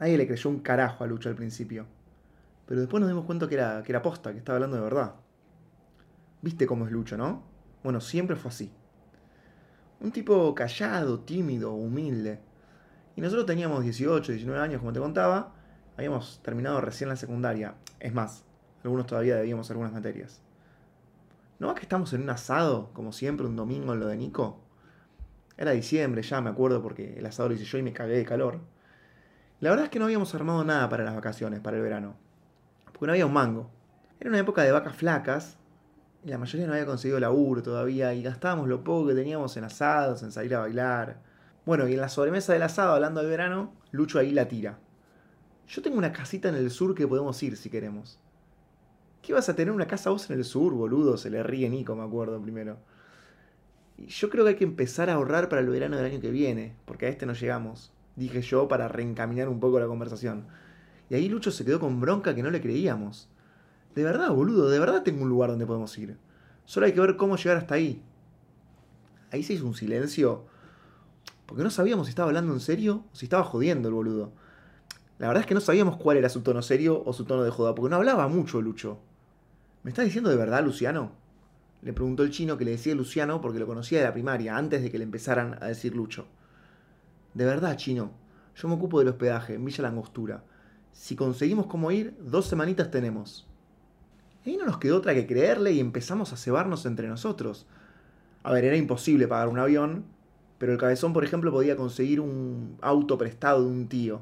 Nadie le creyó un carajo a Lucho al principio. Pero después nos dimos cuenta que era, que era posta, que estaba hablando de verdad. Viste cómo es Lucho, ¿no? Bueno, siempre fue así. Un tipo callado, tímido, humilde. Y nosotros teníamos 18, 19 años, como te contaba. Habíamos terminado recién la secundaria. Es más, algunos todavía debíamos algunas materias. ¿No es que estamos en un asado, como siempre, un domingo en lo de Nico? Era diciembre ya, me acuerdo, porque el asado lo hice yo y me cagué de calor. La verdad es que no habíamos armado nada para las vacaciones, para el verano. Porque no había un mango. Era una época de vacas flacas, y la mayoría no había conseguido laburo todavía, y gastábamos lo poco que teníamos en asados, en salir a bailar. Bueno, y en la sobremesa del asado, hablando del verano, Lucho ahí la tira. Yo tengo una casita en el sur que podemos ir si queremos. ¿Qué vas a tener una casa vos en el sur, boludo? Se le ríe Nico, me acuerdo primero. Y yo creo que hay que empezar a ahorrar para el verano del año que viene, porque a este no llegamos, dije yo para reencaminar un poco la conversación. Y ahí Lucho se quedó con bronca que no le creíamos. De verdad, boludo, de verdad tengo un lugar donde podemos ir. Solo hay que ver cómo llegar hasta ahí. Ahí se hizo un silencio, porque no sabíamos si estaba hablando en serio o si estaba jodiendo el boludo. La verdad es que no sabíamos cuál era su tono serio o su tono de joda, porque no hablaba mucho Lucho. ¿Me estás diciendo de verdad, Luciano? Le preguntó el chino que le decía Luciano porque lo conocía de la primaria, antes de que le empezaran a decir Lucho. De verdad, chino, yo me ocupo del hospedaje en Villa Langostura. Si conseguimos cómo ir, dos semanitas tenemos. Y no nos quedó otra que creerle y empezamos a cebarnos entre nosotros. A ver, era imposible pagar un avión, pero el cabezón, por ejemplo, podía conseguir un auto prestado de un tío.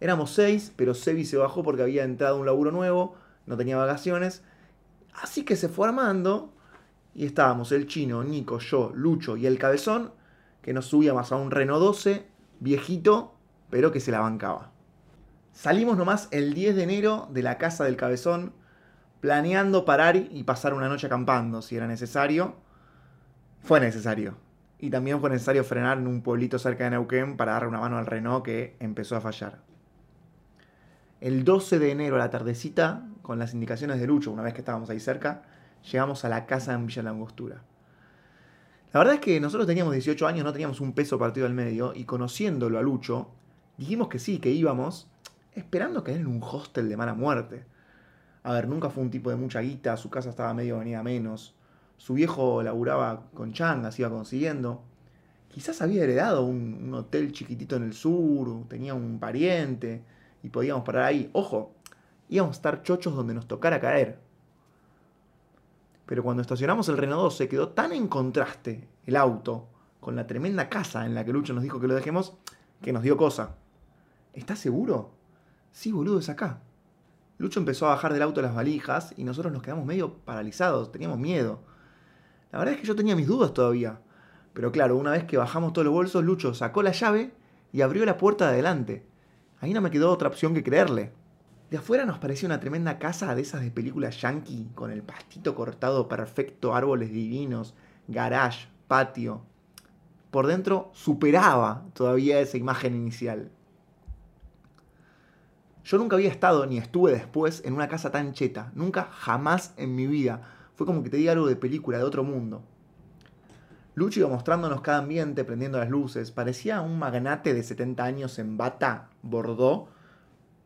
Éramos seis, pero Sebi se bajó porque había entrado un laburo nuevo, no tenía vacaciones. Así que se fue armando y estábamos el chino, Nico, yo, Lucho y el cabezón, que nos subíamos a un Renault 12, viejito, pero que se la bancaba. Salimos nomás el 10 de enero de la casa del cabezón, planeando parar y pasar una noche acampando, si era necesario. Fue necesario. Y también fue necesario frenar en un pueblito cerca de Neuquén para darle una mano al Renault que empezó a fallar. El 12 de enero a la tardecita, con las indicaciones de Lucho, una vez que estábamos ahí cerca, llegamos a la casa en Villa Langostura. La verdad es que nosotros teníamos 18 años, no teníamos un peso partido al medio, y conociéndolo a Lucho, dijimos que sí, que íbamos, esperando caer en un hostel de mala muerte. A ver, nunca fue un tipo de mucha guita, su casa estaba medio venida menos, su viejo laburaba con changas, iba consiguiendo. Quizás había heredado un, un hotel chiquitito en el sur, tenía un pariente, y podíamos parar ahí. Ojo, íbamos a estar chochos donde nos tocara caer. Pero cuando estacionamos el Renault 12 quedó tan en contraste el auto con la tremenda casa en la que Lucho nos dijo que lo dejemos que nos dio cosa. ¿Estás seguro? Sí, boludo, es acá. Lucho empezó a bajar del auto las valijas y nosotros nos quedamos medio paralizados, teníamos miedo. La verdad es que yo tenía mis dudas todavía. Pero claro, una vez que bajamos todos los bolsos, Lucho sacó la llave y abrió la puerta de adelante. Ahí no me quedó otra opción que creerle. De afuera nos parecía una tremenda casa de esas de películas yankee, con el pastito cortado perfecto, árboles divinos, garage, patio. Por dentro superaba todavía esa imagen inicial. Yo nunca había estado ni estuve después en una casa tan cheta, nunca jamás en mi vida. Fue como que te diga algo de película, de otro mundo. Lucho iba mostrándonos cada ambiente, prendiendo las luces. Parecía un magnate de 70 años en bata bordó,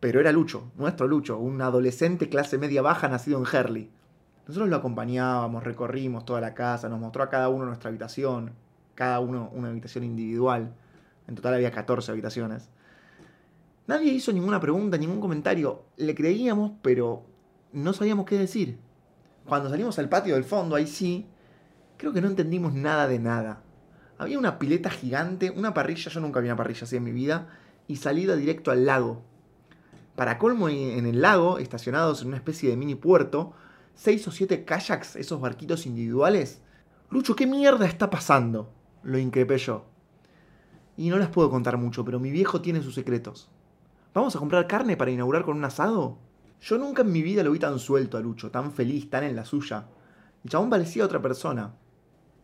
pero era Lucho, nuestro Lucho, un adolescente clase media baja nacido en Herley. Nosotros lo acompañábamos, recorrimos toda la casa, nos mostró a cada uno nuestra habitación, cada uno una habitación individual. En total había 14 habitaciones. Nadie hizo ninguna pregunta, ningún comentario. Le creíamos, pero no sabíamos qué decir. Cuando salimos al patio del fondo, ahí sí, creo que no entendimos nada de nada. Había una pileta gigante, una parrilla, yo nunca vi una parrilla así en mi vida, y salida directo al lago. Para colmo, en el lago, estacionados en una especie de mini puerto, seis o siete kayaks, esos barquitos individuales. Lucho, ¿qué mierda está pasando? Lo increpé yo. Y no les puedo contar mucho, pero mi viejo tiene sus secretos. ¿Vamos a comprar carne para inaugurar con un asado? Yo nunca en mi vida lo vi tan suelto a Lucho, tan feliz, tan en la suya. El chabón parecía otra persona.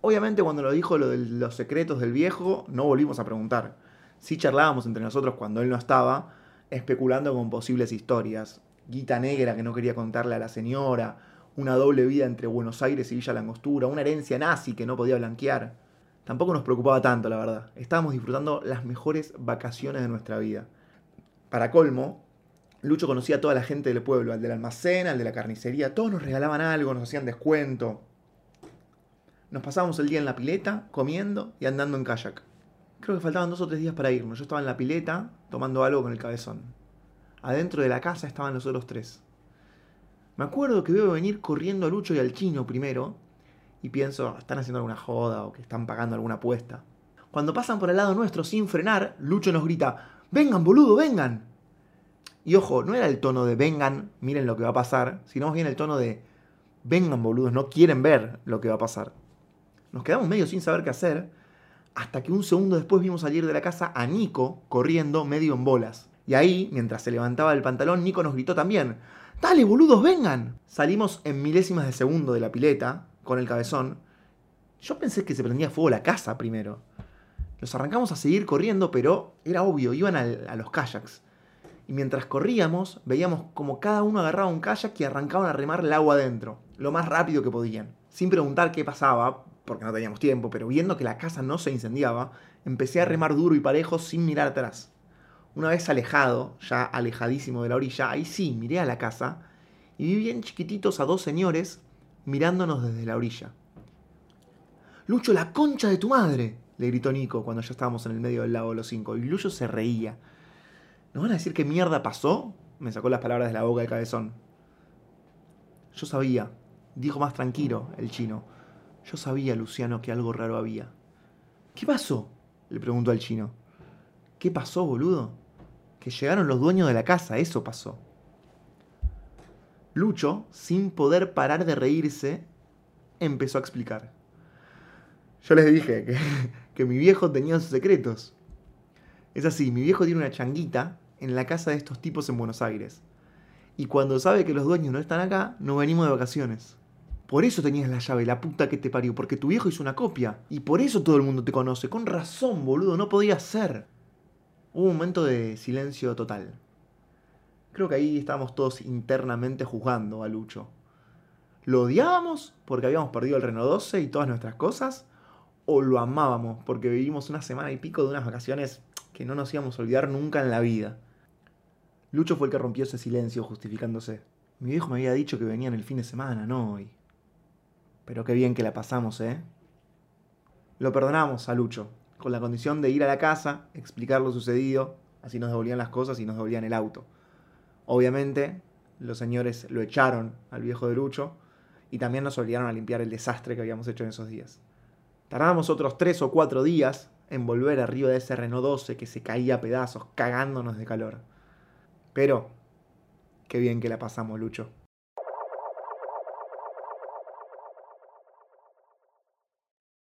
Obviamente cuando lo dijo lo de los secretos del viejo, no volvimos a preguntar. Sí charlábamos entre nosotros cuando él no estaba, especulando con posibles historias. Guita negra que no quería contarle a la señora, una doble vida entre Buenos Aires y Villa Langostura, una herencia nazi que no podía blanquear. Tampoco nos preocupaba tanto, la verdad. Estábamos disfrutando las mejores vacaciones de nuestra vida. Para colmo, Lucho conocía a toda la gente del pueblo, al del almacén, al de la carnicería, todos nos regalaban algo, nos hacían descuento. Nos pasábamos el día en la pileta, comiendo y andando en kayak. Creo que faltaban dos o tres días para irnos. Yo estaba en la pileta, tomando algo con el cabezón. Adentro de la casa estaban los otros tres. Me acuerdo que veo venir corriendo a Lucho y al chino primero, y pienso, están haciendo alguna joda o que están pagando alguna apuesta. Cuando pasan por el lado nuestro sin frenar, Lucho nos grita, vengan boludo, vengan. Y ojo, no era el tono de vengan, miren lo que va a pasar, sino más bien el tono de vengan boludos, no quieren ver lo que va a pasar. Nos quedamos medio sin saber qué hacer, hasta que un segundo después vimos salir de la casa a Nico corriendo medio en bolas. Y ahí, mientras se levantaba el pantalón, Nico nos gritó también, ¡Dale, boludos, vengan! Salimos en milésimas de segundo de la pileta, con el cabezón. Yo pensé que se prendía fuego la casa primero. Los arrancamos a seguir corriendo, pero era obvio, iban a los kayaks. Y mientras corríamos, veíamos como cada uno agarraba un kayak y arrancaban a remar el agua adentro, lo más rápido que podían. Sin preguntar qué pasaba, porque no teníamos tiempo, pero viendo que la casa no se incendiaba, empecé a remar duro y parejo sin mirar atrás. Una vez alejado, ya alejadísimo de la orilla, ahí sí miré a la casa y vi bien chiquititos a dos señores mirándonos desde la orilla. Lucho, la concha de tu madre, le gritó Nico cuando ya estábamos en el medio del lago de los cinco, y Lucho se reía. ¿Nos van a decir qué mierda pasó? Me sacó las palabras de la boca de cabezón. Yo sabía, dijo más tranquilo el chino. Yo sabía, Luciano, que algo raro había. ¿Qué pasó? le preguntó al chino. ¿Qué pasó, boludo? Que llegaron los dueños de la casa, eso pasó. Lucho, sin poder parar de reírse, empezó a explicar. Yo les dije que, que mi viejo tenía sus secretos. Es así, mi viejo tiene una changuita en la casa de estos tipos en Buenos Aires. Y cuando sabe que los dueños no están acá, nos venimos de vacaciones. Por eso tenías la llave, la puta que te parió, porque tu viejo hizo una copia. Y por eso todo el mundo te conoce. Con razón, boludo, no podía ser. Hubo un momento de silencio total. Creo que ahí estábamos todos internamente juzgando a Lucho. ¿Lo odiábamos porque habíamos perdido el Renault 12 y todas nuestras cosas? ¿O lo amábamos porque vivimos una semana y pico de unas vacaciones que no nos íbamos a olvidar nunca en la vida? Lucho fue el que rompió ese silencio justificándose. Mi viejo me había dicho que venían el fin de semana, no hoy. Pero qué bien que la pasamos, ¿eh? Lo perdonamos a Lucho, con la condición de ir a la casa, explicar lo sucedido, así nos devolvían las cosas y nos devolvían el auto. Obviamente, los señores lo echaron al viejo de Lucho y también nos obligaron a limpiar el desastre que habíamos hecho en esos días. Tardamos otros tres o cuatro días en volver arriba de ese Renault 12 que se caía a pedazos, cagándonos de calor. Pero, qué bien que la pasamos, Lucho.